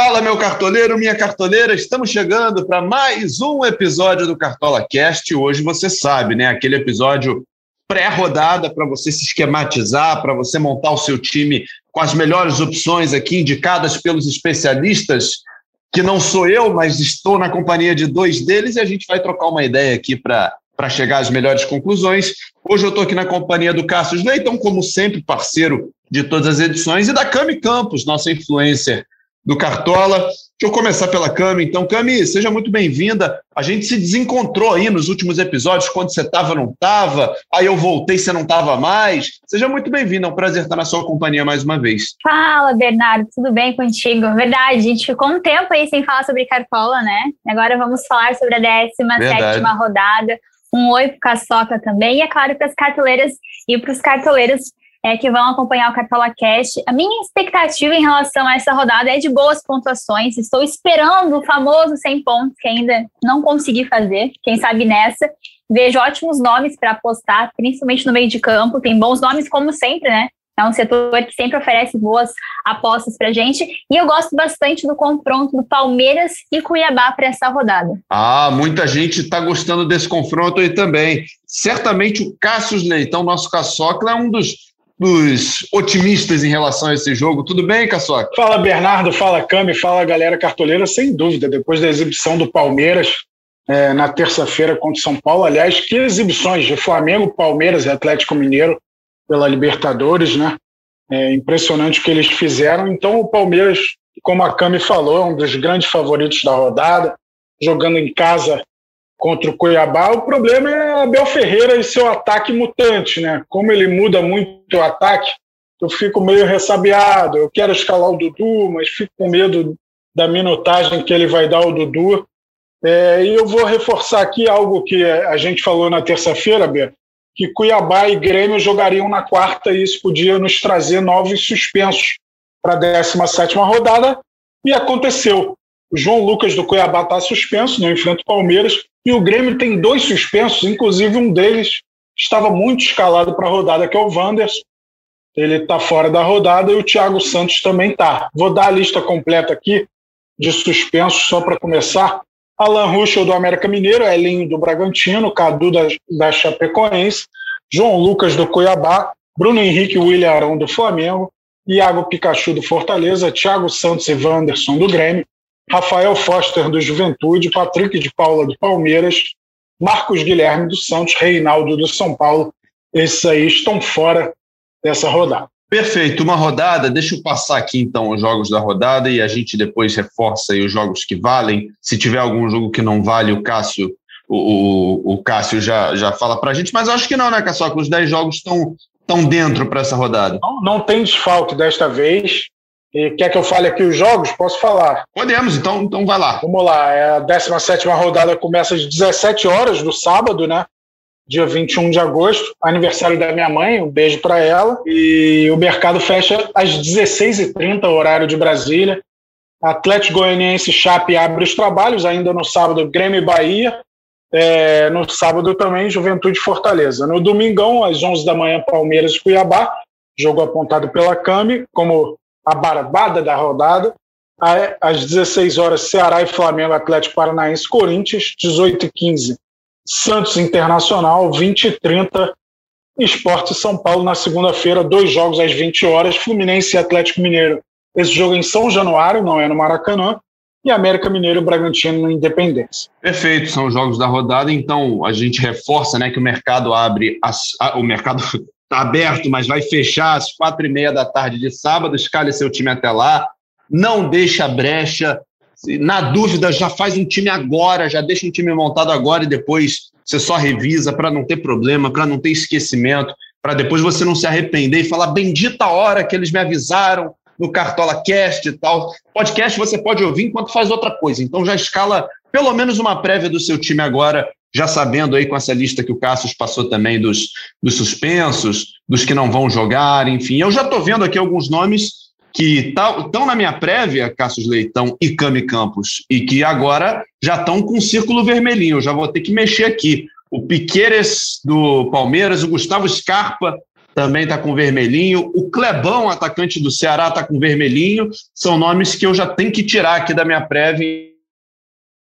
Fala, meu cartoleiro, minha cartoleira, estamos chegando para mais um episódio do Cartola Cast. Hoje você sabe, né? Aquele episódio pré-rodada para você se esquematizar, para você montar o seu time com as melhores opções aqui indicadas pelos especialistas, que não sou eu, mas estou na companhia de dois deles e a gente vai trocar uma ideia aqui para para chegar às melhores conclusões. Hoje eu estou aqui na companhia do Cássio Leitão, como sempre, parceiro de todas as edições, e da Cami Campos, nossa influencer do Cartola. Deixa eu começar pela Cami. Então, Cami, seja muito bem-vinda. A gente se desencontrou aí nos últimos episódios, quando você estava não estava, aí eu voltei, você não estava mais. Seja muito bem-vinda, é um prazer estar na sua companhia mais uma vez. Fala, Bernardo, tudo bem contigo? Verdade, a gente ficou um tempo aí sem falar sobre Cartola, né? Agora vamos falar sobre a 17 rodada. Um oi para Caçoca também, e é claro para as cartoleiras e para os cartoleiros é, que vão acompanhar o Cartola Cash. A minha expectativa em relação a essa rodada é de boas pontuações. Estou esperando o famoso 100 pontos, que ainda não consegui fazer. Quem sabe nessa. Vejo ótimos nomes para apostar, principalmente no meio de campo. Tem bons nomes, como sempre, né? É um setor que sempre oferece boas apostas para gente. E eu gosto bastante do confronto do Palmeiras e Cuiabá para essa rodada. Ah, muita gente está gostando desse confronto aí também. Certamente o Cássio Leitão, nosso caçocla, é um dos dos otimistas em relação a esse jogo. Tudo bem, Caçoca? Fala, Bernardo. Fala, Cami. Fala, galera cartoleira. Sem dúvida, depois da exibição do Palmeiras é, na terça-feira contra o São Paulo. Aliás, que exibições de Flamengo, Palmeiras e Atlético Mineiro pela Libertadores, né? É impressionante o que eles fizeram. Então, o Palmeiras, como a Cami falou, é um dos grandes favoritos da rodada, jogando em casa contra o Cuiabá. O problema é Abel Ferreira e seu ataque mutante, né? Como ele muda muito o ataque, eu fico meio ressabiado. Eu quero escalar o Dudu, mas fico com medo da minutagem que ele vai dar ao Dudu. É, e eu vou reforçar aqui algo que a gente falou na terça-feira, Bê, que Cuiabá e Grêmio jogariam na quarta e isso podia nos trazer novos suspensos para a 17 rodada, e aconteceu. O João Lucas do Cuiabá está suspenso, não enfrenta o Palmeiras, e o Grêmio tem dois suspensos, inclusive um deles estava muito escalado para a rodada, que é o Wanderson. Ele está fora da rodada e o Thiago Santos também está. Vou dar a lista completa aqui de suspensos, só para começar. Alan Ruschel do América Mineiro, Elinho do Bragantino, Cadu da, da Chapecoense, João Lucas do Cuiabá, Bruno Henrique William Arão do Flamengo, Iago Pikachu do Fortaleza, Thiago Santos e Wanderson do Grêmio, Rafael Foster do Juventude, Patrick de Paula do Palmeiras, Marcos Guilherme do Santos, Reinaldo do São Paulo. Esses aí estão fora dessa rodada. Perfeito, uma rodada. Deixa eu passar aqui então os jogos da rodada e a gente depois reforça os jogos que valem. Se tiver algum jogo que não vale, o Cássio, o, o, Cássio já, já fala para a gente, mas acho que não, né, Cássio? Os 10 jogos estão estão dentro para essa rodada. Não, não tem desfalque desta vez. E quer que eu fale aqui os jogos? Posso falar? Podemos, então, então vai lá. Vamos lá. É a 17 rodada começa às 17 horas do sábado, né? Dia 21 de agosto, aniversário da minha mãe, um beijo para ela. E o mercado fecha às 16h30, horário de Brasília. Atlético Goianiense Chape abre os trabalhos, ainda no sábado, Grêmio e Bahia. É, no sábado também, Juventude Fortaleza. No domingão, às 11 da manhã, Palmeiras e Cuiabá. Jogo apontado pela Cami, como a barbada da rodada. Às 16 horas, Ceará e Flamengo, Atlético Paranaense, Corinthians, 18 e 15, Santos Internacional, 20 e 30, Esporte São Paulo na segunda-feira, dois jogos às 20 horas, Fluminense e Atlético Mineiro. Esse jogo é em São Januário, não é no Maracanã, e América Mineiro e Bragantino no Independência. Perfeito, são os jogos da rodada, então a gente reforça né, que o mercado abre, as, a, o mercado está aberto, mas vai fechar às quatro e meia da tarde de sábado. Escale seu time até lá. Não deixa brecha. Na dúvida, já faz um time agora, já deixa um time montado agora e depois você só revisa para não ter problema, para não ter esquecimento, para depois você não se arrepender e falar bendita hora que eles me avisaram no Cartola Cast e tal. Podcast você pode ouvir enquanto faz outra coisa. Então já escala pelo menos uma prévia do seu time agora já sabendo aí com essa lista que o Cassius passou também dos, dos suspensos, dos que não vão jogar, enfim. Eu já estou vendo aqui alguns nomes que estão na minha prévia, Cassius Leitão e Cami Campos, e que agora já estão com um círculo vermelhinho. Eu já vou ter que mexer aqui. O Piqueires do Palmeiras, o Gustavo Scarpa também está com vermelhinho. O Clebão, atacante do Ceará, está com vermelhinho. São nomes que eu já tenho que tirar aqui da minha prévia.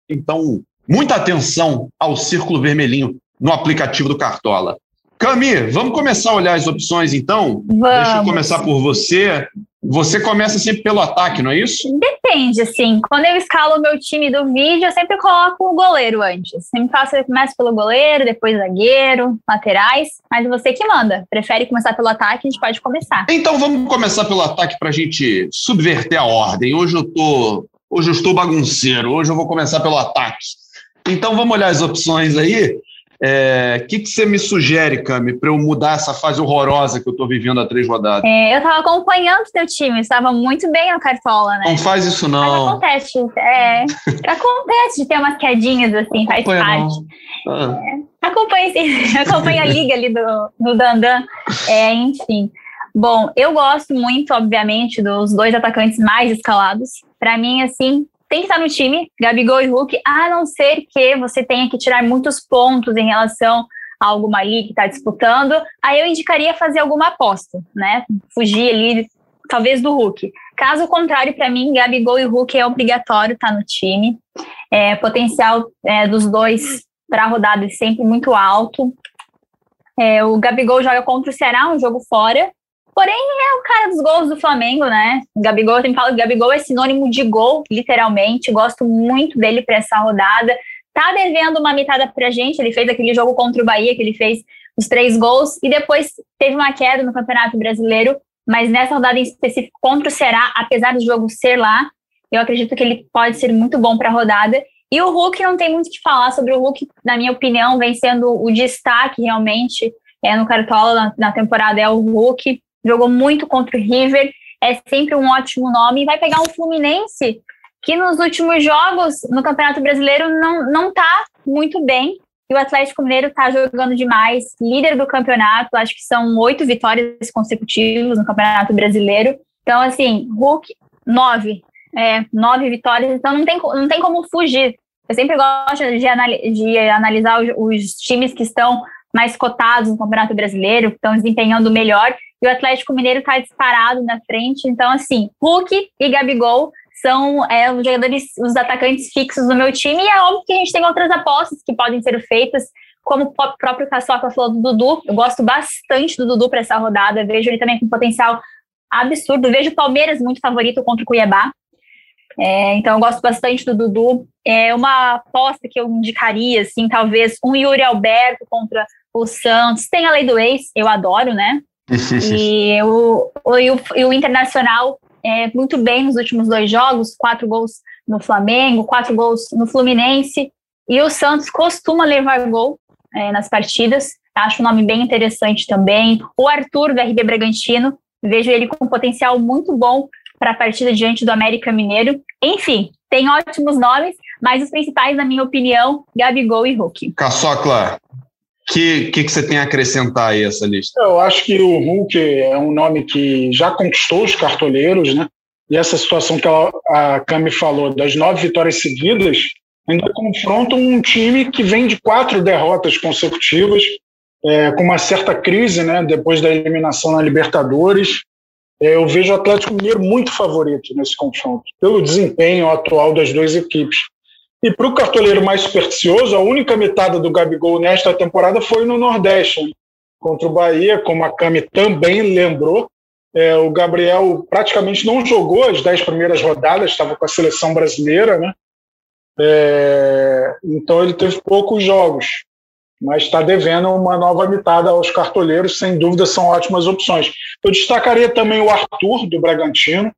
Então, muita atenção ao círculo vermelhinho no aplicativo do Cartola. Cami, vamos começar a olhar as opções então? Vamos. Deixa eu começar por você. Você começa sempre pelo ataque, não é isso? Depende, assim. Quando eu escalo o meu time do vídeo, eu sempre coloco o goleiro antes. Sempre faço, eu começo pelo goleiro, depois zagueiro, laterais. Mas você que manda. Prefere começar pelo ataque, a gente pode começar. Então vamos começar pelo ataque para a gente subverter a ordem. Hoje eu tô, hoje eu estou bagunceiro. Hoje eu vou começar pelo ataque. Então vamos olhar as opções aí. O é, que, que você me sugere, Cami, para eu mudar essa fase horrorosa que eu estou vivendo há três rodadas? É, eu estava acompanhando o teu time, estava muito bem no Cartola, né? Não faz isso, não. Mas acontece, é, acontece de ter umas quedinhas assim, faz parte. Ah. É, acompanha, sim, acompanha a liga ali do, do Dandan. É, enfim. Bom, eu gosto muito, obviamente, dos dois atacantes mais escalados. Para mim, assim, tem que estar no time, Gabigol e Hulk, a não ser que você tenha que tirar muitos pontos em relação a alguma ali que está disputando, aí eu indicaria fazer alguma aposta, né? Fugir ali, talvez do Hulk. Caso contrário, para mim, Gabigol e Hulk é obrigatório estar tá no time. É, potencial é, dos dois para a rodada é sempre muito alto. É, o Gabigol joga contra o Ceará, um jogo fora, Porém, é o cara dos gols do Flamengo, né? Gabigol, eu sempre falo que Gabigol é sinônimo de gol, literalmente. Gosto muito dele para essa rodada. Tá devendo uma mitada pra gente. Ele fez aquele jogo contra o Bahia, que ele fez os três gols, e depois teve uma queda no Campeonato Brasileiro. Mas nessa rodada em específico contra o Ceará, apesar do jogo ser lá, eu acredito que ele pode ser muito bom para a rodada. E o Hulk não tem muito o que falar sobre o Hulk, na minha opinião, vem sendo o destaque realmente é, no Cartola na, na temporada é o Hulk jogou muito contra o River, é sempre um ótimo nome, e vai pegar um Fluminense que nos últimos jogos no Campeonato Brasileiro não, não tá muito bem, e o Atlético Mineiro está jogando demais, líder do campeonato, acho que são oito vitórias consecutivas no Campeonato Brasileiro. Então, assim, Hulk, nove, é, nove vitórias, então não tem, não tem como fugir. Eu sempre gosto de, de analisar os, os times que estão mais cotados no Campeonato Brasileiro, que estão desempenhando melhor, e o Atlético Mineiro está disparado na frente. Então, assim, Hulk e Gabigol são é, os jogadores, os atacantes fixos do meu time, e é óbvio que a gente tem outras apostas que podem ser feitas, como o próprio Caçoca falou do Dudu. Eu gosto bastante do Dudu para essa rodada, vejo ele também com potencial absurdo. Vejo o Palmeiras muito favorito contra o Cuiabá. É, então, eu gosto bastante do Dudu. É uma aposta que eu indicaria, assim, talvez um Yuri Alberto contra o Santos. Tem a lei do ex, eu adoro, né? e, o, o, e, o, e o Internacional é, muito bem nos últimos dois jogos, quatro gols no Flamengo, quatro gols no Fluminense, e o Santos costuma levar gol é, nas partidas, acho um nome bem interessante também. O Arthur, do RB Bragantino, vejo ele com um potencial muito bom para a partida diante do América Mineiro. Enfim, tem ótimos nomes, mas os principais, na minha opinião, Gabigol e Hulk. Caçocla, que, que, que você tem a acrescentar aí essa lista? Eu acho que o Hulk é um nome que já conquistou os cartoleiros, né? E essa situação que ela, a Cami falou, das nove vitórias seguidas, ainda confronta um time que vem de quatro derrotas consecutivas, é, com uma certa crise, né? Depois da eliminação na Libertadores. É, eu vejo o Atlético Mineiro muito favorito nesse confronto, pelo desempenho atual das duas equipes. E para o cartoleiro mais supersticioso, a única metade do Gabigol nesta temporada foi no Nordeste, né? contra o Bahia, como a Cami também lembrou. É, o Gabriel praticamente não jogou as dez primeiras rodadas, estava com a seleção brasileira, né? É, então ele teve poucos jogos, mas está devendo uma nova mitada aos cartoleiros, sem dúvida são ótimas opções. Eu destacaria também o Arthur, do Bragantino,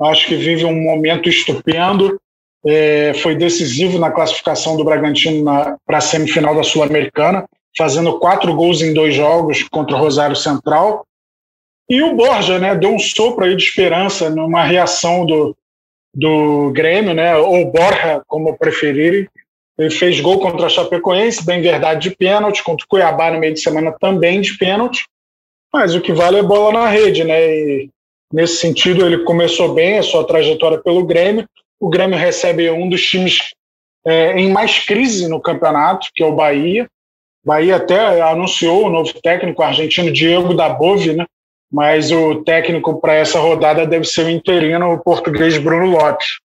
acho que vive um momento estupendo, é, foi decisivo na classificação do Bragantino para a semifinal da Sul-Americana, fazendo quatro gols em dois jogos contra o Rosário Central. E o Borja né, deu um sopro aí de esperança numa reação do, do Grêmio, né, ou Borja, como preferirem, Ele fez gol contra a Chapecoense, bem verdade, de pênalti, contra o Cuiabá no meio de semana também de pênalti. Mas o que vale é bola na rede, né? E nesse sentido, ele começou bem a sua trajetória pelo Grêmio. O Grêmio recebe um dos times é, em mais crise no campeonato, que é o Bahia. Bahia até anunciou o novo técnico argentino Diego Dabove, né? mas o técnico para essa rodada deve ser o interino, o português Bruno Lopes.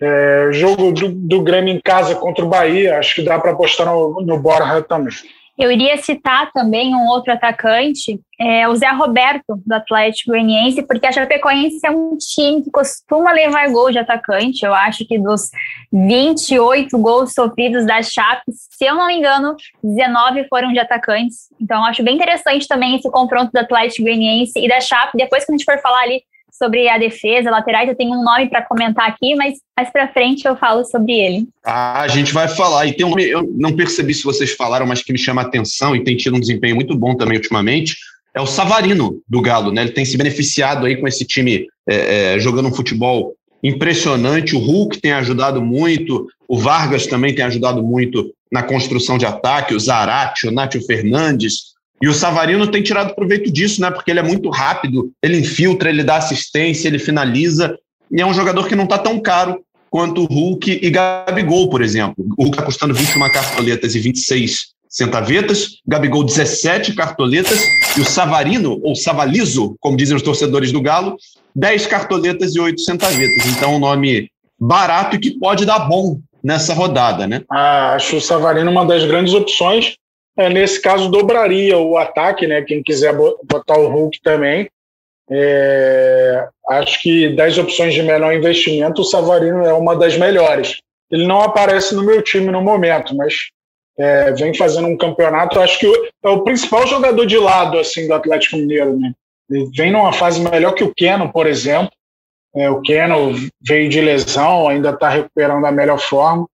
É, jogo do, do, Grêmio em casa contra o Bahia, acho que dá para apostar no, no Borja também. Eu iria citar também um outro atacante, é, o Zé Roberto, do Atlético Goianiense, porque a Chapecoense é um time que costuma levar gol de atacante. Eu acho que dos 28 gols sofridos da Chape, se eu não me engano, 19 foram de atacantes. Então, acho bem interessante também esse confronto do Atlético Goianiense e da Chape. Depois que a gente for falar ali sobre a defesa, laterais, eu tenho um nome para comentar aqui, mas mais para frente eu falo sobre ele. Ah, a gente vai falar. E tem um eu não percebi se vocês falaram, mas que me chama a atenção e tem tido um desempenho muito bom também ultimamente, é o Savarino do Galo, né? Ele tem se beneficiado aí com esse time é, é, jogando um futebol impressionante. O Hulk tem ajudado muito, o Vargas também tem ajudado muito na construção de ataque, o Zarate, o Nátio Fernandes, e o Savarino tem tirado proveito disso, né? Porque ele é muito rápido, ele infiltra, ele dá assistência, ele finaliza. E é um jogador que não está tão caro quanto Hulk e Gabigol, por exemplo. O Hulk está custando 21 cartoletas e 26 centavetas, Gabigol 17 cartoletas e o Savarino, ou Savalizo, como dizem os torcedores do Galo, 10 cartoletas e 8 centavetas. Então, um nome barato e que pode dar bom nessa rodada, né? Ah, acho o Savarino uma das grandes opções. É, nesse caso, dobraria o ataque, né? Quem quiser botar o Hulk também. É, acho que das opções de menor investimento, o Savarino é uma das melhores. Ele não aparece no meu time no momento, mas é, vem fazendo um campeonato. Acho que é o principal jogador de lado assim do Atlético Mineiro. Né? Ele vem numa fase melhor que o Keno, por exemplo. É, o Keno veio de lesão, ainda está recuperando a melhor forma,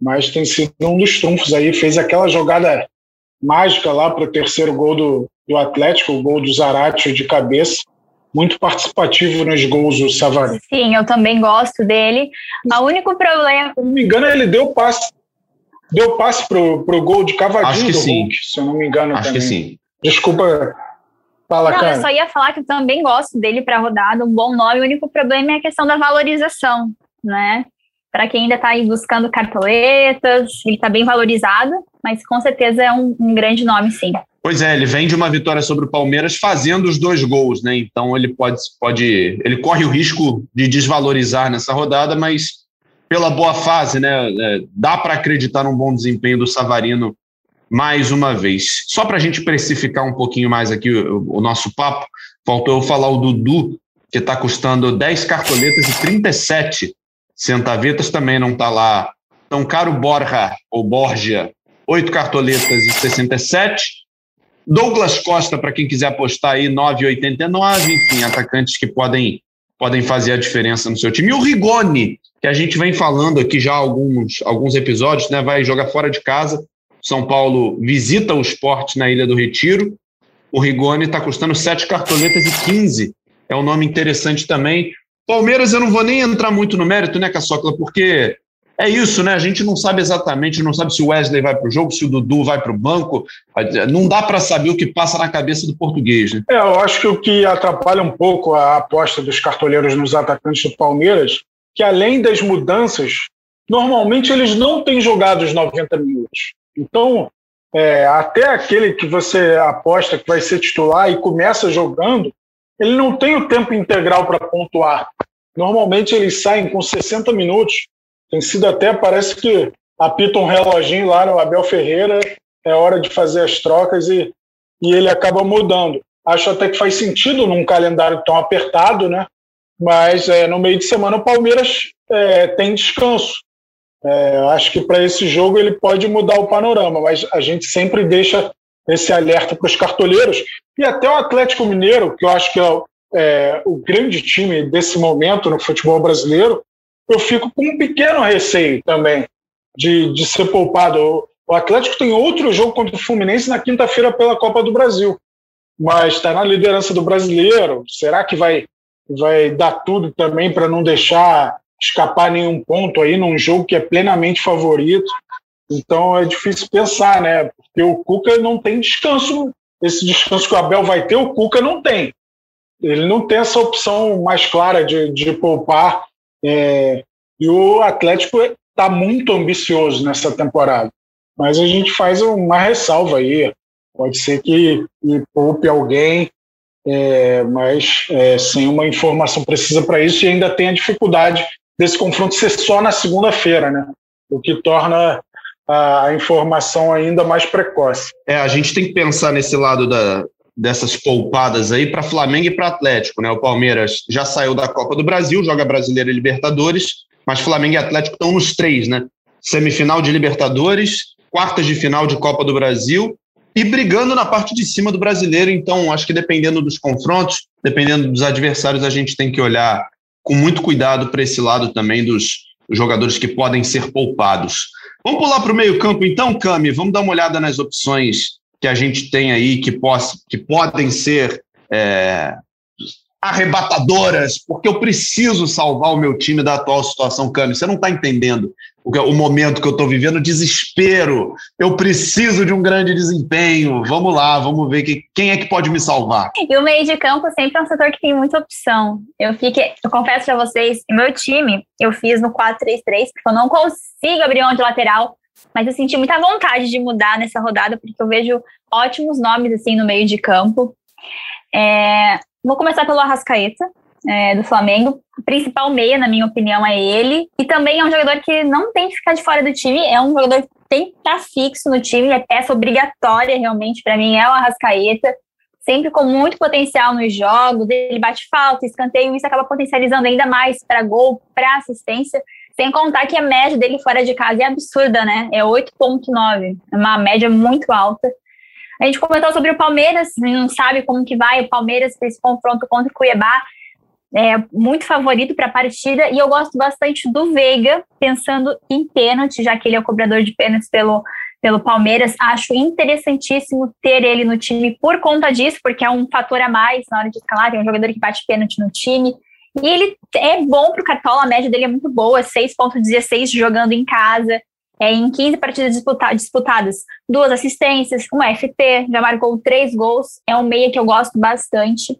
mas tem sido um dos trunfos aí. Fez aquela jogada mágica lá para o terceiro gol do, do Atlético, o gol do Zarate de cabeça. Muito participativo nos gols o Savarino. Sim, eu também gosto dele. O único problema. Se não me engano, ele deu passe. Deu passe pro, pro gol de cavadinho do sim. Hulk, se eu não me engano. Acho também. que sim. Desculpa Fala, não, cara. eu só ia falar que eu também gosto dele para rodada, um bom nome. O único problema é a questão da valorização, né? Para quem ainda está buscando cartoletas, ele está bem valorizado, mas com certeza é um, um, grande nome, sim. Pois é, ele vem de uma vitória sobre o Palmeiras fazendo os dois gols, né? Então ele pode, pode ele corre o risco de desvalorizar nessa rodada, mas pela boa fase, né? É, dá para acreditar num bom desempenho do Savarino mais uma vez. Só para a gente precificar um pouquinho mais aqui o, o, nosso papo, faltou eu falar o Dudu, que está custando 10 cartoletas e 37 Centavetas também não está lá tão caro. Borja, ou Borgia, 8 cartoletas e 67. Douglas Costa, para quem quiser apostar aí, 9,89. Enfim, atacantes que podem, podem fazer a diferença no seu time. E o Rigoni, que a gente vem falando aqui já alguns, alguns episódios, né? vai jogar fora de casa. São Paulo visita o esporte na Ilha do Retiro. O Rigoni está custando 7 cartoletas e 15. É um nome interessante também. Palmeiras, eu não vou nem entrar muito no mérito, né, Caçocla, porque é isso, né? A gente não sabe exatamente, não sabe se o Wesley vai para o jogo, se o Dudu vai para o banco. Não dá para saber o que passa na cabeça do português, né? É, eu acho que o que atrapalha um pouco a aposta dos cartoleiros nos atacantes do Palmeiras, que além das mudanças, normalmente eles não têm jogado os 90 minutos. Então, é, até aquele que você aposta que vai ser titular e começa jogando, ele não tem o tempo integral para pontuar. Normalmente eles saem com 60 minutos. Tem sido até, parece que apita um reloginho lá no Abel Ferreira, é hora de fazer as trocas e, e ele acaba mudando. Acho até que faz sentido num calendário tão apertado, né? Mas é, no meio de semana o Palmeiras é, tem descanso. É, acho que para esse jogo ele pode mudar o panorama, mas a gente sempre deixa esse alerta para os cartoleiros e até o Atlético Mineiro, que eu acho que é, é, o grande time desse momento no futebol brasileiro, eu fico com um pequeno receio também de, de ser poupado. O Atlético tem outro jogo contra o Fluminense na quinta-feira pela Copa do Brasil, mas está na liderança do brasileiro. Será que vai, vai dar tudo também para não deixar escapar nenhum ponto aí num jogo que é plenamente favorito? Então é difícil pensar, né? Porque o Cuca não tem descanso. Esse descanso que o Abel vai ter, o Cuca não tem. Ele não tem essa opção mais clara de, de poupar. É, e o Atlético está muito ambicioso nessa temporada. Mas a gente faz uma ressalva aí. Pode ser que, poupe alguém, é, mas é, sem uma informação precisa para isso e ainda tem a dificuldade desse confronto ser só na segunda-feira, né? O que torna a informação ainda mais precoce. É, a gente tem que pensar nesse lado da, dessas poupadas aí para Flamengo e para Atlético, né? O Palmeiras já saiu da Copa do Brasil, joga Brasileiro e Libertadores, mas Flamengo e Atlético estão nos três, né? Semifinal de Libertadores, quartas de final de Copa do Brasil e brigando na parte de cima do brasileiro. Então, acho que dependendo dos confrontos, dependendo dos adversários, a gente tem que olhar com muito cuidado para esse lado também dos jogadores que podem ser poupados. Vamos pular para o meio-campo, então, Cami. Vamos dar uma olhada nas opções que a gente tem aí que, poss que podem ser é, arrebatadoras, porque eu preciso salvar o meu time da atual situação, Cami. Você não está entendendo o, o momento que eu estou vivendo, desespero. Eu preciso de um grande desempenho. Vamos lá, vamos ver que, quem é que pode me salvar. E o meio de campo sempre é um setor que tem muita opção. Eu fiquei, eu confesso para vocês, meu time eu fiz no 4-3-3, porque eu não consigo abrir onde lateral. Mas eu senti muita vontade de mudar nessa rodada, porque eu vejo ótimos nomes assim no meio de campo. É, vou começar pelo Arrascaeta, é, do Flamengo. O principal meia, na minha opinião, é ele. E também é um jogador que não tem que ficar de fora do time, é um jogador que tem que estar fixo no time, é peça obrigatória realmente para mim, é o Arrascaeta. Sempre com muito potencial nos jogos, ele bate falta, escanteio, isso acaba potencializando ainda mais para gol, para assistência. Sem contar que a média dele fora de casa é absurda, né? É 8,9. É uma média muito alta. A gente comentou sobre o Palmeiras, não sabe como que vai o Palmeiras para esse confronto contra o Cuiabá é muito favorito para a partida e eu gosto bastante do Veiga, pensando em pênalti, já que ele é o cobrador de pênaltis pelo, pelo Palmeiras. Acho interessantíssimo ter ele no time por conta disso, porque é um fator a mais na hora de escalar. Tem um jogador que bate pênalti no time. E ele é bom para o Cartola, a média dele é muito boa, 6,16 jogando em casa. É, em 15 partidas disputa disputadas, duas assistências, um FT, já marcou três gols. É um meia que eu gosto bastante.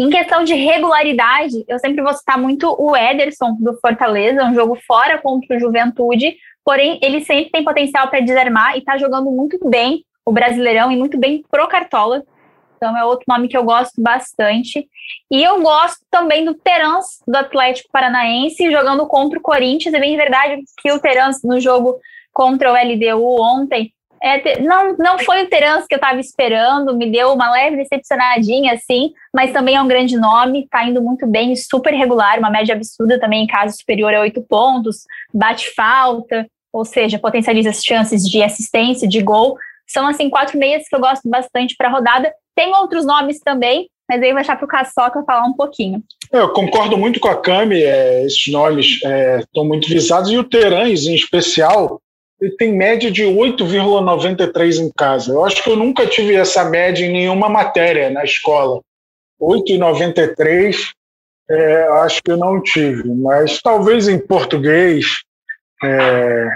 Em questão de regularidade, eu sempre vou citar muito o Ederson do Fortaleza, um jogo fora contra o Juventude, porém ele sempre tem potencial para desarmar e está jogando muito bem o Brasileirão e muito bem pro Cartola. Então é outro nome que eu gosto bastante. E eu gosto também do Terans do Atlético Paranaense jogando contra o Corinthians. É bem verdade que o Terans no jogo contra o LDU ontem é, não, não foi o Terans que eu estava esperando, me deu uma leve decepcionadinha, assim, mas também é um grande nome, está indo muito bem, super regular, uma média absurda também em caso superior a oito pontos, bate falta, ou seja, potencializa as chances de assistência, de gol. São, assim, quatro meias que eu gosto bastante para a rodada. Tem outros nomes também, mas aí eu vou deixar para o Caçoca falar um pouquinho. Eu concordo muito com a Cami, é, esses nomes estão é, muito visados, e o Terãs, em especial, ele tem média de 8,93 em casa. Eu acho que eu nunca tive essa média em nenhuma matéria na escola. 8,93 é, acho que eu não tive, mas talvez em português é,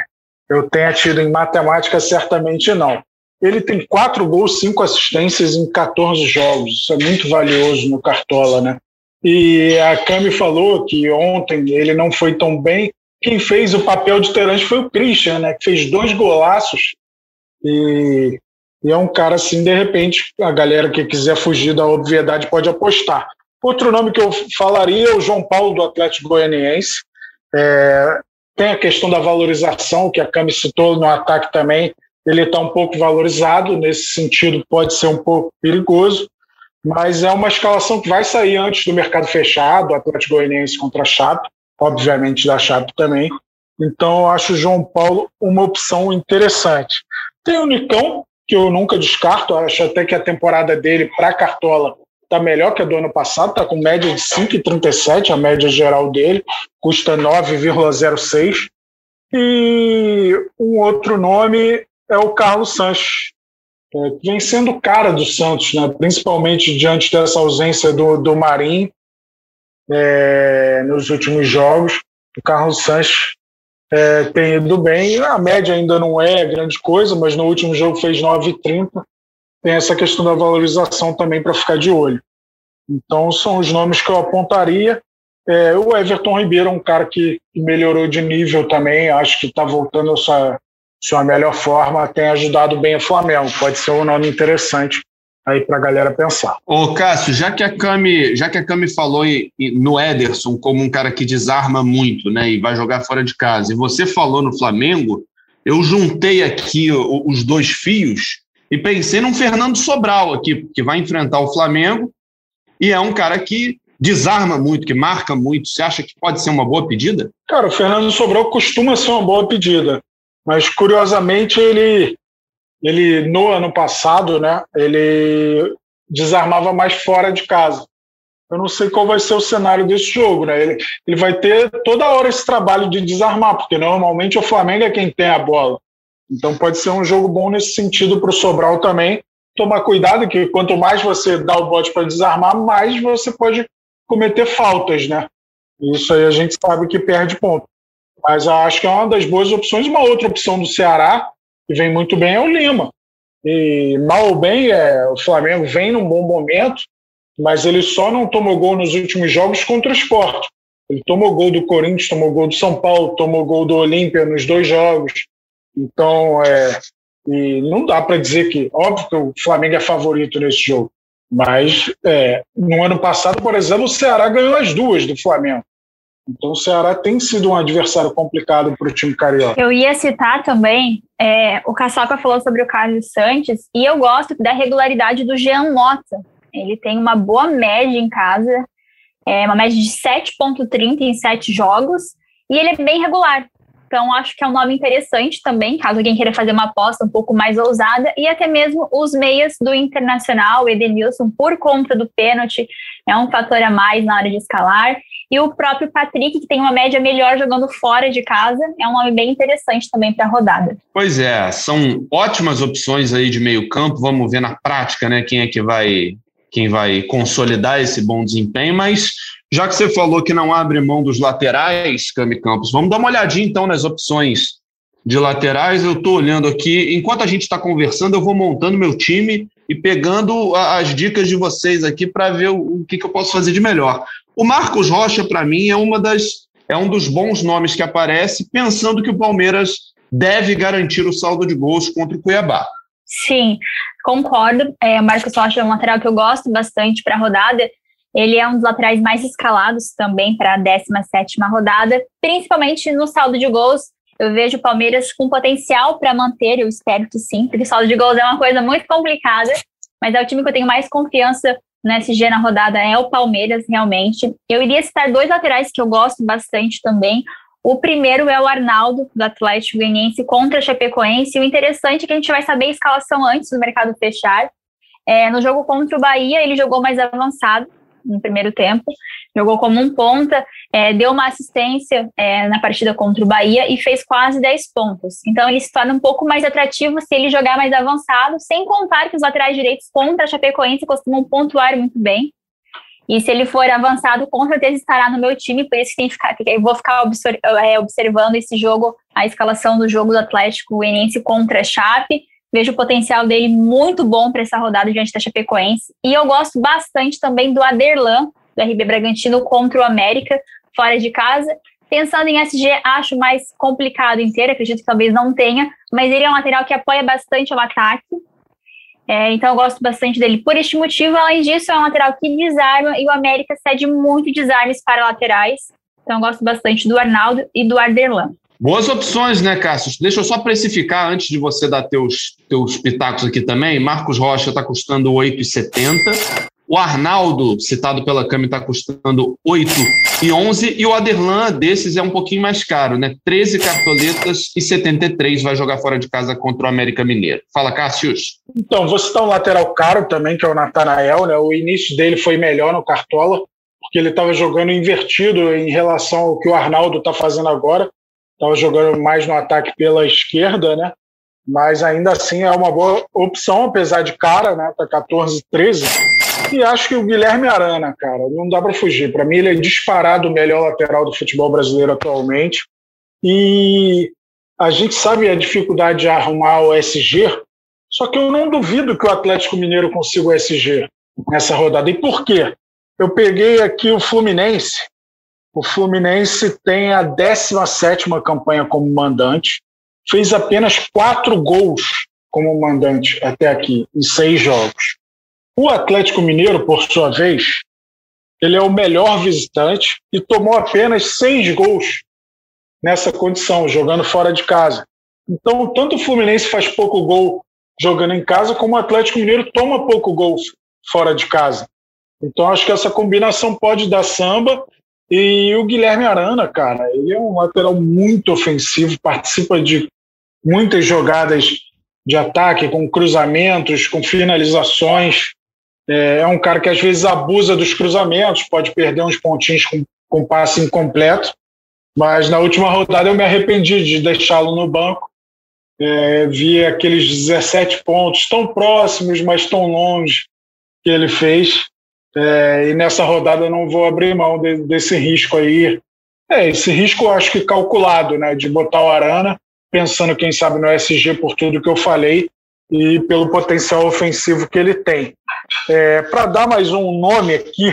eu tenha tido, em matemática certamente não. Ele tem quatro gols, cinco assistências em 14 jogos. Isso é muito valioso no Cartola, né? E a Cami falou que ontem ele não foi tão bem. Quem fez o papel de Terence foi o Christian, né? Que fez dois golaços. E, e é um cara assim, de repente, a galera que quiser fugir da obviedade pode apostar. Outro nome que eu falaria é o João Paulo do Atlético Goianiense. É, tem a questão da valorização, que a Cami citou no ataque também ele está um pouco valorizado, nesse sentido pode ser um pouco perigoso, mas é uma escalação que vai sair antes do mercado fechado, Atlético Goianiense contra a Chape, obviamente da Chape também. Então, eu acho o João Paulo uma opção interessante. Tem o Nicão, que eu nunca descarto, acho até que a temporada dele para Cartola está melhor que a do ano passado, está com média de 5,37, a média geral dele, custa 9,06. E um outro nome é o Carlos Sanches, é, que vem sendo cara do Santos, né? principalmente diante dessa ausência do, do Marinho é, nos últimos jogos. O Carlos Sanches é, tem ido bem. A média ainda não é grande coisa, mas no último jogo fez 9,30. Tem essa questão da valorização também para ficar de olho. Então, são os nomes que eu apontaria. É, o Everton Ribeiro é um cara que melhorou de nível também, acho que está voltando a sua, sua melhor forma, tem ajudado bem o Flamengo. Pode ser um nome interessante aí para a galera pensar. Ô, Cássio, já que a Cami, já que a Cami falou em, no Ederson como um cara que desarma muito, né, e vai jogar fora de casa, e você falou no Flamengo, eu juntei aqui os dois fios e pensei num Fernando Sobral aqui, que vai enfrentar o Flamengo e é um cara que desarma muito, que marca muito. Você acha que pode ser uma boa pedida? Cara, o Fernando Sobral costuma ser uma boa pedida, mas curiosamente ele ele no ano passado, né, ele desarmava mais fora de casa. Eu não sei qual vai ser o cenário desse jogo, né? Ele, ele vai ter toda hora esse trabalho de desarmar, porque normalmente o Flamengo é quem tem a bola. Então pode ser um jogo bom nesse sentido para o Sobral também. Tomar cuidado que quanto mais você dá o bote para desarmar, mais você pode cometer faltas, né? Isso aí a gente sabe que perde ponto. Mas acho que é uma das boas opções. Uma outra opção do Ceará que vem muito bem é o Lima. E mal ou bem, é, o Flamengo vem num bom momento, mas ele só não tomou gol nos últimos jogos contra o esporte. Ele tomou gol do Corinthians, tomou gol do São Paulo, tomou gol do Olímpia nos dois jogos. Então, é, e não dá para dizer que, óbvio que o Flamengo é favorito nesse jogo, mas é, no ano passado, por exemplo, o Ceará ganhou as duas do Flamengo. Então o Ceará tem sido um adversário complicado para o time carioca. Eu ia citar também, é, o Caçoca falou sobre o Carlos Santos, e eu gosto da regularidade do Jean Mota. Ele tem uma boa média em casa, é, uma média de 7,30 em 7 jogos, e ele é bem regular. Então, acho que é um nome interessante também, caso alguém queira fazer uma aposta um pouco mais ousada, e até mesmo os meias do Internacional, Edenilson, por conta do pênalti, é um fator a mais na hora de escalar. E o próprio Patrick, que tem uma média melhor jogando fora de casa, é um nome bem interessante também para a rodada. Pois é, são ótimas opções aí de meio campo. Vamos ver na prática, né, quem é que vai quem vai consolidar esse bom desempenho, mas já que você falou que não abre mão dos laterais, Cami Campos, vamos dar uma olhadinha então nas opções de laterais. Eu estou olhando aqui, enquanto a gente está conversando, eu vou montando meu time e pegando as dicas de vocês aqui para ver o, que, que eu posso fazer de melhor. O Marcos Rocha, para mim, é uma das é um dos bons nomes que aparece, pensando que o Palmeiras deve garantir o saldo de gols contra o Cuiabá. Sim, concordo. É, o Marcos Rocha é um lateral que eu gosto bastante para a rodada. Ele é um dos laterais mais escalados também para a 17 rodada, principalmente no saldo de gols. Eu vejo o Palmeiras com potencial para manter, eu espero que sim, porque saldo de gols é uma coisa muito complicada, mas é o time que eu tenho mais confiança no SG na rodada, é o Palmeiras, realmente. Eu iria citar dois laterais que eu gosto bastante também. O primeiro é o Arnaldo, do Atlético Goianiense, contra a Chapecoense. O interessante é que a gente vai saber a escalação antes do mercado fechar. É, no jogo contra o Bahia, ele jogou mais avançado, no primeiro tempo, jogou como um ponta, é, deu uma assistência é, na partida contra o Bahia e fez quase 10 pontos. Então ele se torna um pouco mais atrativo se ele jogar mais avançado, sem contar que os laterais direitos contra a Chapecoense costumam pontuar muito bem. E se ele for avançado, com certeza estará no meu time, por isso que, tem que ficar, eu vou ficar é, observando esse jogo, a escalação do jogo do Atlético Goianiense contra a Chape, Vejo o potencial dele muito bom para essa rodada diante da Chapecoense. E eu gosto bastante também do Aderlan, do RB Bragantino, contra o América, fora de casa. Pensando em SG, acho mais complicado inteiro, acredito que talvez não tenha, mas ele é um lateral que apoia bastante o ataque. É, então eu gosto bastante dele por este motivo. Além disso, é um lateral que desarma e o América cede muito desarmes para laterais. Então eu gosto bastante do Arnaldo e do Arderlan. Boas opções, né, Cássio? Deixa eu só precificar antes de você dar teus, teus pitacos aqui também. Marcos Rocha está custando 8,70. O Arnaldo, citado pela Cami, está custando 8,11. E o Aderlan, desses, é um pouquinho mais caro, né? 13 cartoletas e 73 vai jogar fora de casa contra o América Mineiro. Fala, Cássio. Então, vou citar um lateral caro também, que é o Natanael, né? O início dele foi melhor no Cartola, porque ele estava jogando invertido em relação ao que o Arnaldo está fazendo agora estava jogando mais no ataque pela esquerda, né? Mas ainda assim é uma boa opção, apesar de cara, né? Tá 14, 13. E acho que o Guilherme Arana, cara, não dá para fugir. Para mim, ele é disparado o melhor lateral do futebol brasileiro atualmente. E a gente sabe a dificuldade de arrumar o SG, só que eu não duvido que o Atlético Mineiro consiga o SG nessa rodada. E por quê? Eu peguei aqui o Fluminense. O Fluminense tem a 17 campanha como mandante, fez apenas quatro gols como mandante até aqui, em seis jogos. O Atlético Mineiro, por sua vez, ele é o melhor visitante e tomou apenas seis gols nessa condição, jogando fora de casa. Então, tanto o Fluminense faz pouco gol jogando em casa, como o Atlético Mineiro toma pouco gol fora de casa. Então, acho que essa combinação pode dar samba. E o Guilherme Arana, cara, ele é um lateral muito ofensivo, participa de muitas jogadas de ataque, com cruzamentos, com finalizações. É, é um cara que às vezes abusa dos cruzamentos, pode perder uns pontinhos com, com passe incompleto, mas na última rodada eu me arrependi de deixá-lo no banco. É, vi aqueles 17 pontos tão próximos, mas tão longe que ele fez. É, e nessa rodada eu não vou abrir mão de, desse risco aí. É, esse risco eu acho que calculado, né, de botar o Arana, pensando, quem sabe, no SG por tudo que eu falei e pelo potencial ofensivo que ele tem. É, Para dar mais um nome aqui,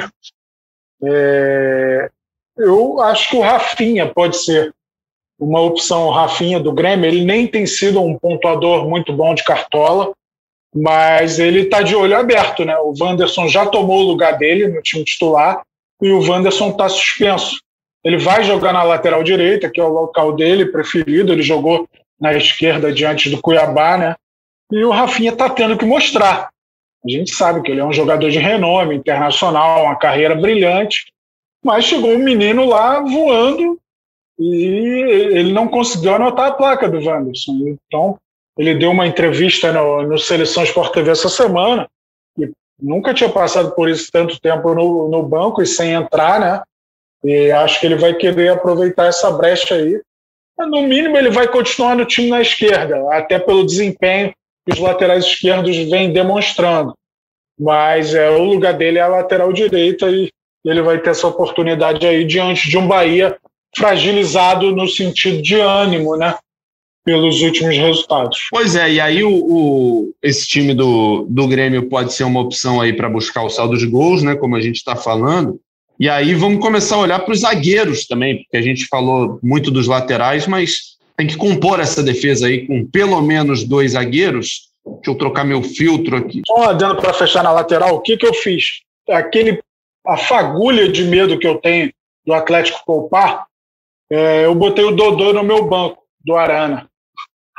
é, eu acho que o Rafinha pode ser uma opção. O Rafinha do Grêmio, ele nem tem sido um pontuador muito bom de cartola, mas ele está de olho aberto. Né? O Wanderson já tomou o lugar dele no time titular e o Wanderson está suspenso. Ele vai jogar na lateral direita, que é o local dele preferido. Ele jogou na esquerda diante do Cuiabá, né? E o Rafinha está tendo que mostrar. A gente sabe que ele é um jogador de renome internacional, uma carreira brilhante, mas chegou um menino lá voando e ele não conseguiu anotar a placa do Wanderson. Então, ele deu uma entrevista no, no Seleção Sport TV essa semana e nunca tinha passado por isso tanto tempo no, no banco e sem entrar, né? E acho que ele vai querer aproveitar essa brecha aí. No mínimo, ele vai continuar no time na esquerda, até pelo desempenho que os laterais esquerdos vêm demonstrando. Mas é, o lugar dele é a lateral direita e ele vai ter essa oportunidade aí diante de um Bahia fragilizado no sentido de ânimo, né? Pelos últimos resultados. Pois é, e aí o, o esse time do, do Grêmio pode ser uma opção aí para buscar o saldo de gols, né? Como a gente está falando. E aí vamos começar a olhar para os zagueiros também, porque a gente falou muito dos laterais, mas tem que compor essa defesa aí com pelo menos dois zagueiros. Deixa eu trocar meu filtro aqui. Só dando para fechar na lateral, o que, que eu fiz? Aquele, a fagulha de medo que eu tenho do Atlético poupar, é, eu botei o Dodô no meu banco, do Arana.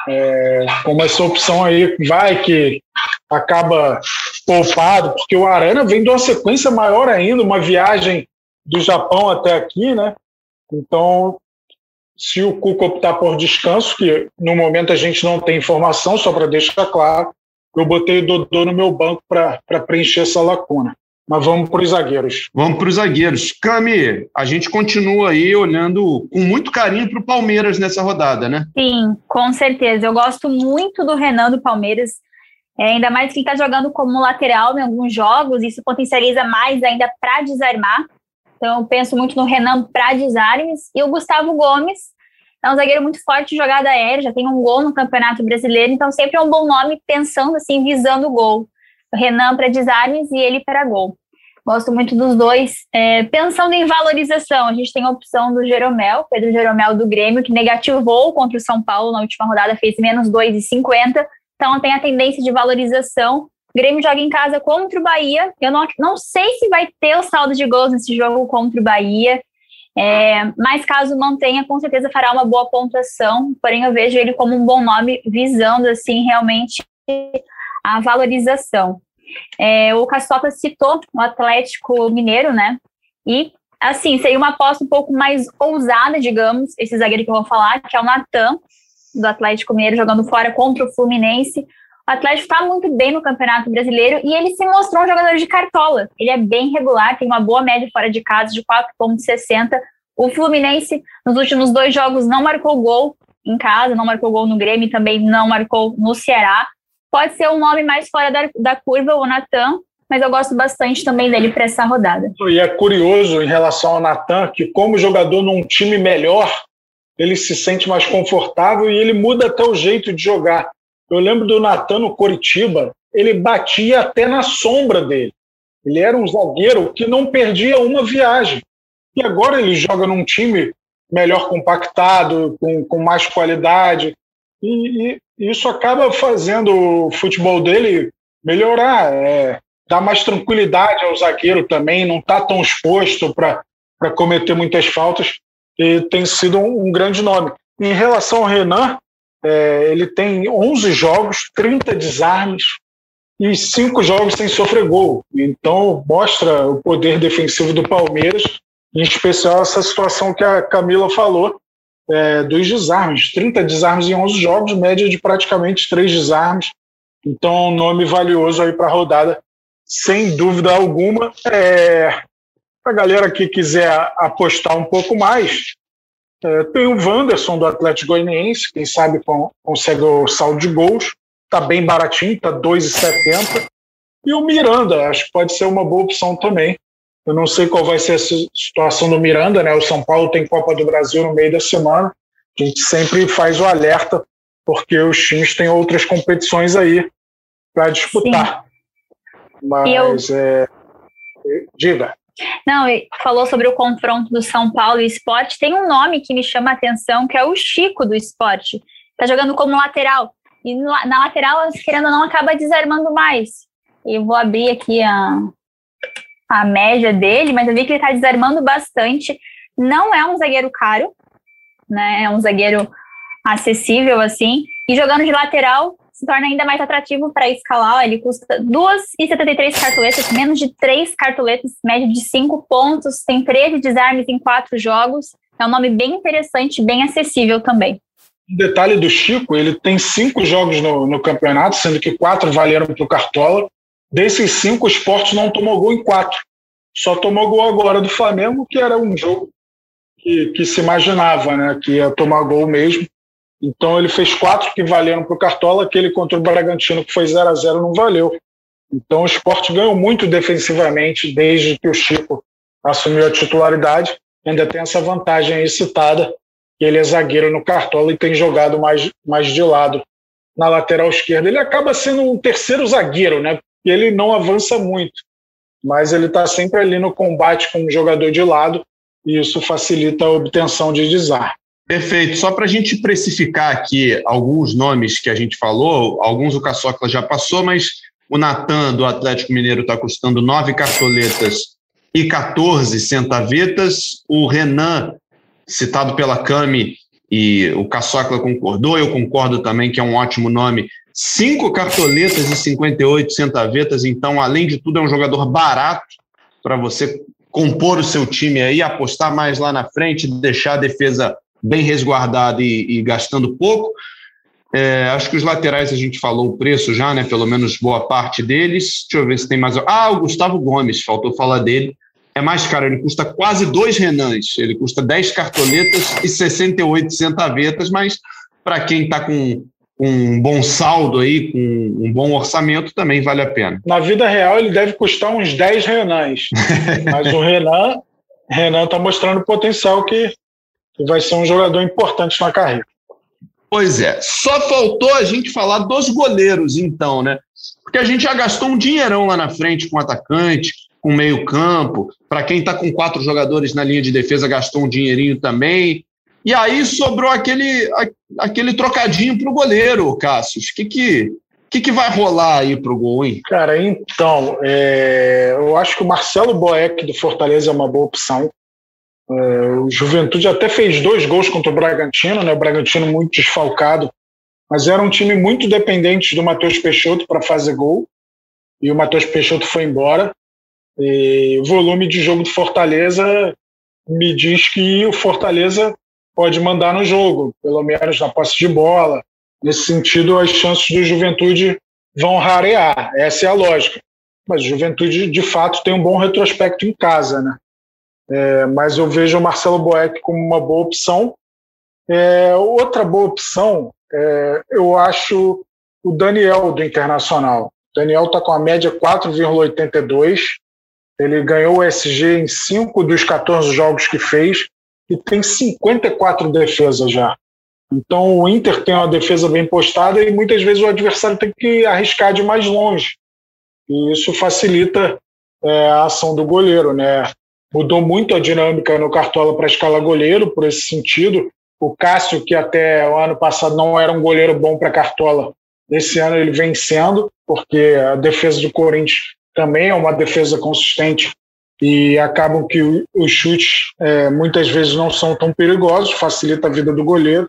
É, como essa opção aí vai que acaba poupado, porque o Arana vem de uma sequência maior ainda, uma viagem do Japão até aqui, né? Então, se o Cuca optar por descanso, que no momento a gente não tem informação, só para deixar claro, eu botei o Dodô no meu banco para preencher essa lacuna. Mas vamos para os zagueiros. Vamos para os zagueiros. Cami, a gente continua aí olhando com muito carinho para o Palmeiras nessa rodada, né? Sim, com certeza. Eu gosto muito do Renan do Palmeiras. É, ainda mais que está jogando como lateral em alguns jogos, isso potencializa mais ainda para desarmar. Então, eu penso muito no Renan para desarmes e o Gustavo Gomes. É um zagueiro muito forte de jogada aérea, já tem um gol no Campeonato Brasileiro, então sempre é um bom nome pensando assim, visando o gol. Renan para desarmes e ele para gol. Gosto muito dos dois. É, pensando em valorização, a gente tem a opção do Jeromel, Pedro Jeromel do Grêmio, que negativou contra o São Paulo na última rodada, fez menos 2,50. Então tem a tendência de valorização. O Grêmio joga em casa contra o Bahia. Eu não, não sei se vai ter o saldo de gols nesse jogo contra o Bahia. É, mas caso mantenha, com certeza fará uma boa pontuação. Porém, eu vejo ele como um bom nome, visando assim realmente a valorização. É, o Caçopa citou o Atlético Mineiro, né? E assim, seria uma aposta um pouco mais ousada, digamos, esse zagueiro que eu vou falar, que é o Natan, do Atlético Mineiro jogando fora contra o Fluminense. O Atlético está muito bem no Campeonato Brasileiro e ele se mostrou um jogador de cartola. Ele é bem regular, tem uma boa média fora de casa de 4,60. O Fluminense, nos últimos dois jogos, não marcou gol em casa, não marcou gol no Grêmio, também não marcou no Ceará. Pode ser um nome mais fora da, da curva, o Natan, mas eu gosto bastante também dele para essa rodada. E é curioso em relação ao Natan que, como jogador num time melhor, ele se sente mais confortável e ele muda até o jeito de jogar. Eu lembro do Natan no Coritiba, ele batia até na sombra dele. Ele era um zagueiro que não perdia uma viagem. E agora ele joga num time melhor compactado, com, com mais qualidade. E, e, isso acaba fazendo o futebol dele melhorar, é, dar mais tranquilidade ao zagueiro também, não está tão exposto para cometer muitas faltas. E tem sido um, um grande nome. Em relação ao Renan, é, ele tem 11 jogos, 30 desarmes e 5 jogos sem sofrer gol. Então, mostra o poder defensivo do Palmeiras, em especial essa situação que a Camila falou, é, dos desarmes. 30 desarmes em 11 jogos, média de praticamente 3 desarmes. Então, nome valioso aí para a rodada, sem dúvida alguma. É, a galera que quiser apostar um pouco mais, é, tem o Wanderson do Atlético Goianiense, quem sabe consegue o saldo de gols, está bem baratinho, está 2,70. E o Miranda, acho que pode ser uma boa opção também. Eu não sei qual vai ser a situação do Miranda, né? O São Paulo tem Copa do Brasil no meio da semana. A gente sempre faz o alerta, porque os times têm outras competições aí para disputar. Sim. Mas, eu... é... diga. Não, falou sobre o confronto do São Paulo e esporte. Tem um nome que me chama a atenção, que é o Chico do esporte. Tá jogando como lateral. E na lateral, querendo ou não, acaba desarmando mais. E vou abrir aqui a, a média dele, mas eu vi que ele tá desarmando bastante. Não é um zagueiro caro, né? É um zagueiro acessível, assim. E jogando de lateral, se torna ainda mais atrativo para escalar. Ele custa 2,73 cartoletas, menos de 3 cartoletas, média de 5 pontos, tem 13 desarmes em 4 jogos. É um nome bem interessante, bem acessível também. Um detalhe do Chico, ele tem cinco jogos no, no campeonato, sendo que quatro valeram para o Cartola. Desses cinco, o Sport não tomou gol em quatro. Só tomou gol agora do Flamengo, que era um jogo que, que se imaginava né, que ia tomar gol mesmo. Então ele fez quatro que valeram para o Cartola, aquele contra o Bragantino que foi 0 a 0 não valeu. Então o esporte ganhou muito defensivamente desde que o Chico assumiu a titularidade. Ainda tem essa vantagem aí citada, que ele é zagueiro no Cartola e tem jogado mais, mais de lado na lateral esquerda. Ele acaba sendo um terceiro zagueiro, né? Ele não avança muito, mas ele está sempre ali no combate com o jogador de lado e isso facilita a obtenção de desarme. Perfeito. Só para a gente precificar aqui alguns nomes que a gente falou, alguns o Caçocla já passou, mas o Natan do Atlético Mineiro está custando nove cartoletas e 14 centavetas. O Renan, citado pela Cami, e o Caçocla concordou, eu concordo também que é um ótimo nome. Cinco cartoletas e 58 centavetas, então, além de tudo, é um jogador barato para você compor o seu time aí, apostar mais lá na frente, deixar a defesa bem resguardado e, e gastando pouco. É, acho que os laterais a gente falou o preço já, né? Pelo menos boa parte deles. Deixa eu ver se tem mais. Ah, o Gustavo Gomes, faltou falar dele. É mais caro, ele custa quase dois renãs. Ele custa 10 cartoletas e 68 centavetas, mas para quem está com um bom saldo aí, com um bom orçamento, também vale a pena. Na vida real, ele deve custar uns 10 renãs. mas o Renan Renan está mostrando o potencial que, e vai ser um jogador importante na carreira. Pois é, só faltou a gente falar dos goleiros, então, né? Porque a gente já gastou um dinheirão lá na frente com atacante, com meio-campo. Para quem está com quatro jogadores na linha de defesa, gastou um dinheirinho também. E aí sobrou aquele, aquele trocadinho para o goleiro, Cássio. O que, que, que, que vai rolar aí para o gol, hein? Cara, então, é, eu acho que o Marcelo Boeck do Fortaleza é uma boa opção. É, o Juventude até fez dois gols contra o Bragantino, né? O Bragantino muito desfalcado, mas era um time muito dependente do Matheus Peixoto para fazer gol. E o Matheus Peixoto foi embora. E o volume de jogo do Fortaleza me diz que o Fortaleza pode mandar no jogo, pelo menos na posse de bola. Nesse sentido, as chances do Juventude vão rarear. Essa é a lógica. Mas o Juventude, de fato, tem um bom retrospecto em casa, né? É, mas eu vejo o Marcelo Boeck como uma boa opção. É, outra boa opção, é, eu acho o Daniel do Internacional. O Daniel está com a média 4,82. Ele ganhou o SG em 5 dos 14 jogos que fez. E tem 54 defesas já. Então o Inter tem uma defesa bem postada e muitas vezes o adversário tem que arriscar de mais longe. E isso facilita é, a ação do goleiro, né? Mudou muito a dinâmica no Cartola para a escala goleiro, por esse sentido. O Cássio, que até o ano passado não era um goleiro bom para Cartola, esse ano ele vem sendo, porque a defesa do Corinthians também é uma defesa consistente e acabam que os chutes é, muitas vezes não são tão perigosos, facilita a vida do goleiro.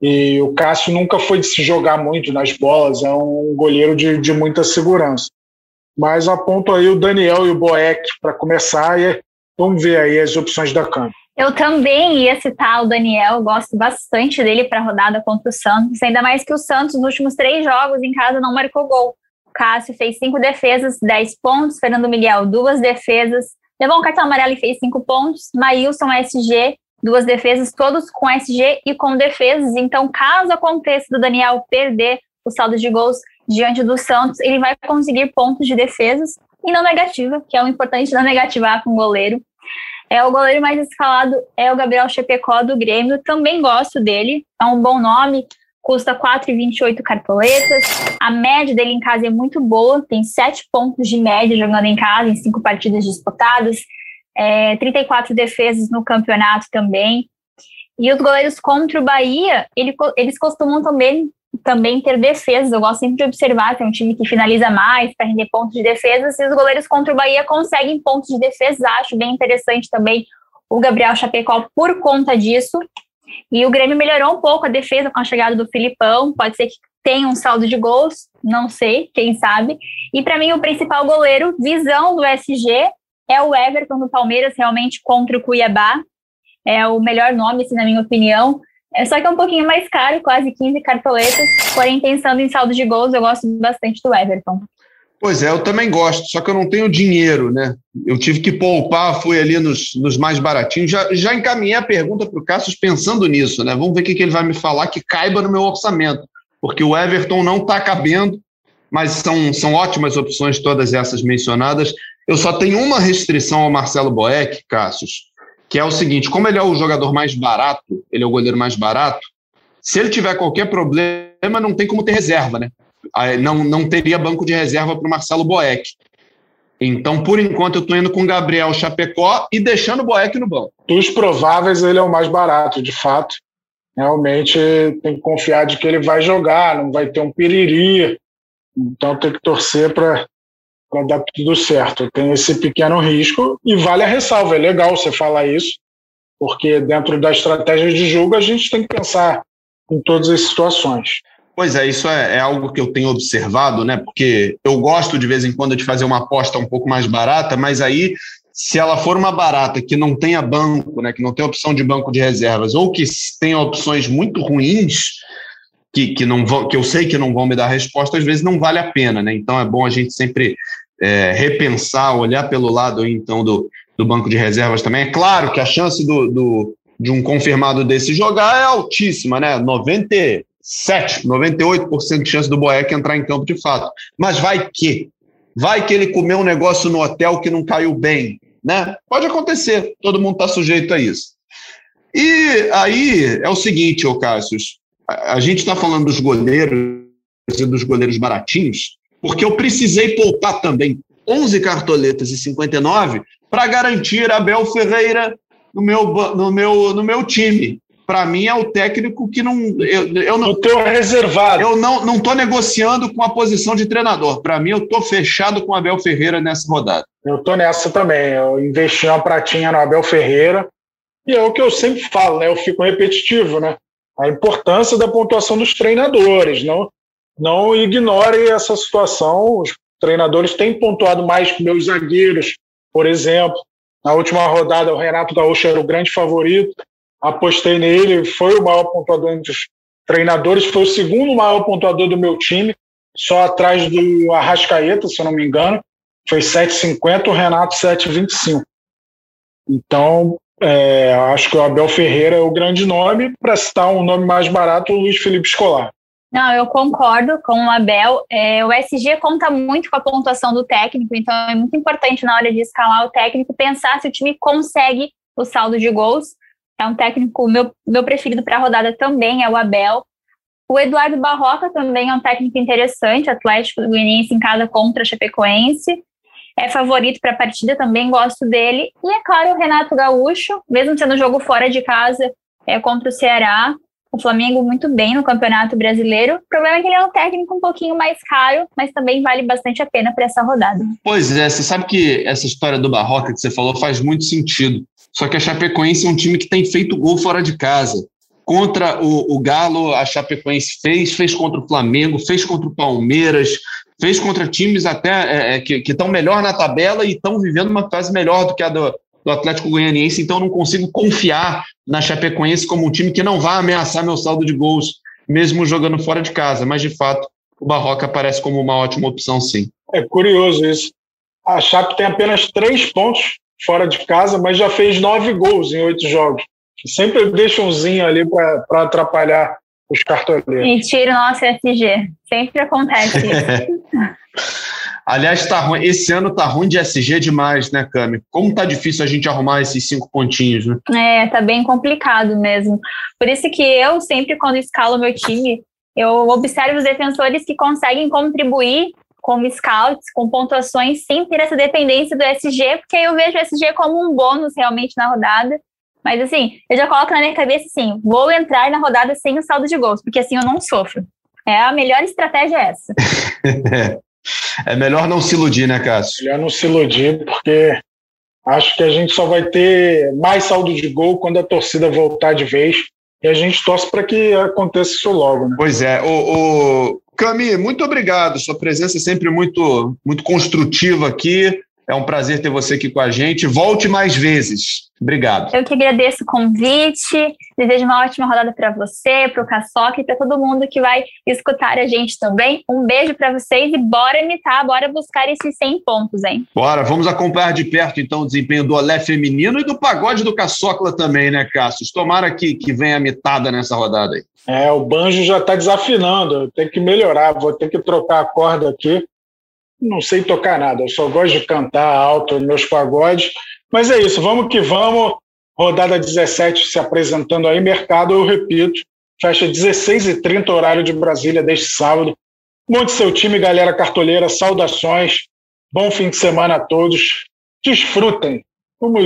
E o Cássio nunca foi de se jogar muito nas bolas, é um goleiro de, de muita segurança. Mas aponto aí o Daniel e o Boeck para começar e vamos ver aí as opções da Câmara. Eu também ia citar o Daniel, gosto bastante dele para a rodada contra o Santos, ainda mais que o Santos, nos últimos três jogos em casa, não marcou gol. Cássio fez cinco defesas, dez pontos, Fernando Miguel, duas defesas, levou um cartão amarelo e fez cinco pontos, Maílson, SG, duas defesas, todos com SG e com defesas. Então, caso aconteça do Daniel perder o saldo de gols diante do Santos, ele vai conseguir pontos de defesas e não negativa, que é o importante não negativar com o goleiro. É, o goleiro mais escalado é o Gabriel Chepecó do Grêmio, também gosto dele, é um bom nome, custa 4,28 cartoletas. A média dele em casa é muito boa, tem 7 pontos de média jogando em casa, em 5 partidas disputadas, é, 34 defesas no campeonato também. E os goleiros contra o Bahia, ele, eles costumam também também ter defesas. Eu gosto sempre de observar, tem um time que finaliza mais para render pontos de defesa. E os goleiros contra o Bahia conseguem pontos de defesa. Acho bem interessante também o Gabriel Chapecó por conta disso. E o Grêmio melhorou um pouco a defesa com a chegada do Filipão. Pode ser que tenha um saldo de gols, não sei, quem sabe. E para mim, o principal goleiro, visão do SG, é o Everton do Palmeiras, realmente contra o Cuiabá. É o melhor nome, assim, na minha opinião. É só que é um pouquinho mais caro, quase 15 cartoletas. Porém, pensando em saldo de gols, eu gosto bastante do Everton. Pois é, eu também gosto, só que eu não tenho dinheiro, né? Eu tive que poupar, fui ali nos, nos mais baratinhos. Já, já encaminhei a pergunta para o Cassius pensando nisso, né? Vamos ver o que, que ele vai me falar que caiba no meu orçamento. Porque o Everton não está cabendo, mas são, são ótimas opções todas essas mencionadas. Eu só tenho uma restrição ao Marcelo Boeck, Cassius, que é o seguinte: como ele é o jogador mais barato, ele é o goleiro mais barato, se ele tiver qualquer problema, não tem como ter reserva, né? Não, não teria banco de reserva para o Marcelo Boeck. Então, por enquanto, eu estou indo com Gabriel Chapecó e deixando o Boeck no banco. Dos prováveis, ele é o mais barato, de fato. Realmente tem que confiar de que ele vai jogar, não vai ter um piriri. Então tem que torcer para para dar tudo certo. Tem esse pequeno risco e vale a ressalva. É legal você falar isso, porque dentro da estratégia de jogo a gente tem que pensar em todas as situações. Pois é, isso é, é, algo que eu tenho observado, né? Porque eu gosto de vez em quando de fazer uma aposta um pouco mais barata, mas aí, se ela for uma barata que não tenha banco, né? Que não tem opção de banco de reservas, ou que tenha opções muito ruins, que, que, não vão, que eu sei que não vão me dar resposta, às vezes não vale a pena, né? Então é bom a gente sempre é, repensar, olhar pelo lado então do, do banco de reservas também. É claro que a chance do, do, de um confirmado desse jogar é altíssima, né? 97, 98% de chance do Boeck entrar em campo de fato. Mas vai que? Vai que ele comeu um negócio no hotel que não caiu bem, né? Pode acontecer, todo mundo está sujeito a isso. E aí é o seguinte, ô Cássius, a gente está falando dos goleiros e dos goleiros baratinhos, porque eu precisei poupar também 11 cartoletas e 59 para garantir Abel Ferreira no meu, no meu, no meu time. Para mim é o técnico que não eu, eu não o teu reservado. Eu não não tô negociando com a posição de treinador. Para mim eu tô fechado com o Abel Ferreira nessa rodada. Eu tô nessa também. Eu investi uma pratinha no Abel Ferreira e é o que eu sempre falo, né? Eu fico repetitivo, né? a importância da pontuação dos treinadores. Não, não ignore essa situação. Os treinadores têm pontuado mais que meus zagueiros, por exemplo. Na última rodada, o Renato Gaúcho era o grande favorito. Apostei nele, foi o maior pontuador entre os treinadores, foi o segundo maior pontuador do meu time, só atrás do Arrascaeta, se eu não me engano. Foi 7,50, o Renato 7,25. Então, é, acho que o Abel Ferreira é o grande nome. Para citar um nome mais barato, o Luiz Felipe Escolar. Não, eu concordo com o Abel. É, o SG conta muito com a pontuação do técnico, então é muito importante na hora de escalar o técnico pensar se o time consegue o saldo de gols. É um técnico, meu, meu preferido para a rodada também é o Abel. O Eduardo Barroca também é um técnico interessante, Atlético Goianiense em casa contra Chapecoense. É favorito para a partida, também gosto dele. E é claro, o Renato Gaúcho, mesmo sendo jogo fora de casa, é contra o Ceará. O Flamengo muito bem no Campeonato Brasileiro. O problema é que ele é um técnico um pouquinho mais caro, mas também vale bastante a pena para essa rodada. Pois é, você sabe que essa história do Barroca que você falou faz muito sentido. Só que a Chapecoense é um time que tem feito gol fora de casa. Contra o, o Galo, a Chapecoense fez, fez contra o Flamengo, fez contra o Palmeiras, fez contra times até é, é que estão melhor na tabela e estão vivendo uma fase melhor do que a do, do Atlético Goianiense, então não consigo confiar na Chapecoense como um time que não vai ameaçar meu saldo de gols, mesmo jogando fora de casa. Mas, de fato, o Barroca parece como uma ótima opção, sim. É curioso isso. A Chape tem apenas três pontos fora de casa, mas já fez nove gols em oito jogos. Sempre deixa umzinho ali para atrapalhar os cartoleiros. E tira o nosso SG. Sempre acontece isso. Aliás, tá ruim. esse ano tá ruim de SG demais, né, Cami? Como tá difícil a gente arrumar esses cinco pontinhos, né? É, tá bem complicado mesmo. Por isso que eu sempre, quando escalo meu time, eu observo os defensores que conseguem contribuir como scouts, com pontuações, sem ter essa dependência do SG, porque eu vejo o SG como um bônus realmente na rodada. Mas assim, eu já coloco na minha cabeça assim, vou entrar na rodada sem o saldo de gols, porque assim eu não sofro. É a melhor estratégia é essa. é melhor não se iludir, né, Cássio? Melhor não se iludir, porque acho que a gente só vai ter mais saldo de gol quando a torcida voltar de vez. E a gente torce para que aconteça isso logo. Né? Pois é. O, o Cami, muito obrigado. Sua presença é sempre muito, muito construtiva aqui. É um prazer ter você aqui com a gente. Volte mais vezes. Obrigado. Eu que agradeço o convite. Desejo uma ótima rodada para você, para o Caçoca e para todo mundo que vai escutar a gente também. Um beijo para vocês e bora imitar, bora buscar esses 100 pontos, hein? Bora, vamos acompanhar de perto então o desempenho do Olé feminino e do pagode do Caçocla também, né, Cássio? Tomara que, que venha mitada nessa rodada aí. É, o banjo já está desafinando, tem que melhorar, vou ter que trocar a corda aqui não sei tocar nada, eu só gosto de cantar alto meus pagodes. Mas é isso, vamos que vamos. Rodada 17 se apresentando aí, mercado, eu repito, fecha 16h30 horário de Brasília deste sábado. Monte seu time, galera cartoleira, saudações, bom fim de semana a todos. Desfrutem, vamos,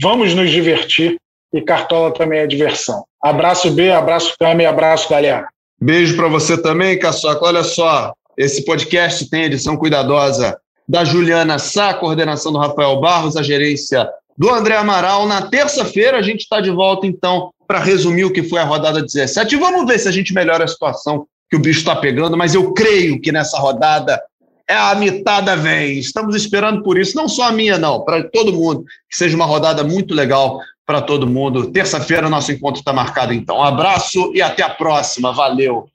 vamos nos divertir e Cartola também é diversão. Abraço B, abraço Cami, abraço galera. Beijo para você também, Caçoca. Olha só, esse podcast tem edição cuidadosa da Juliana Sá, coordenação do Rafael Barros, a gerência do André Amaral. Na terça-feira a gente está de volta, então, para resumir o que foi a rodada 17. E vamos ver se a gente melhora a situação que o bicho está pegando, mas eu creio que nessa rodada é a mitada vem. Estamos esperando por isso, não só a minha, não, para todo mundo, que seja uma rodada muito legal para todo mundo. Terça-feira nosso encontro está marcado, então. Um abraço e até a próxima. Valeu!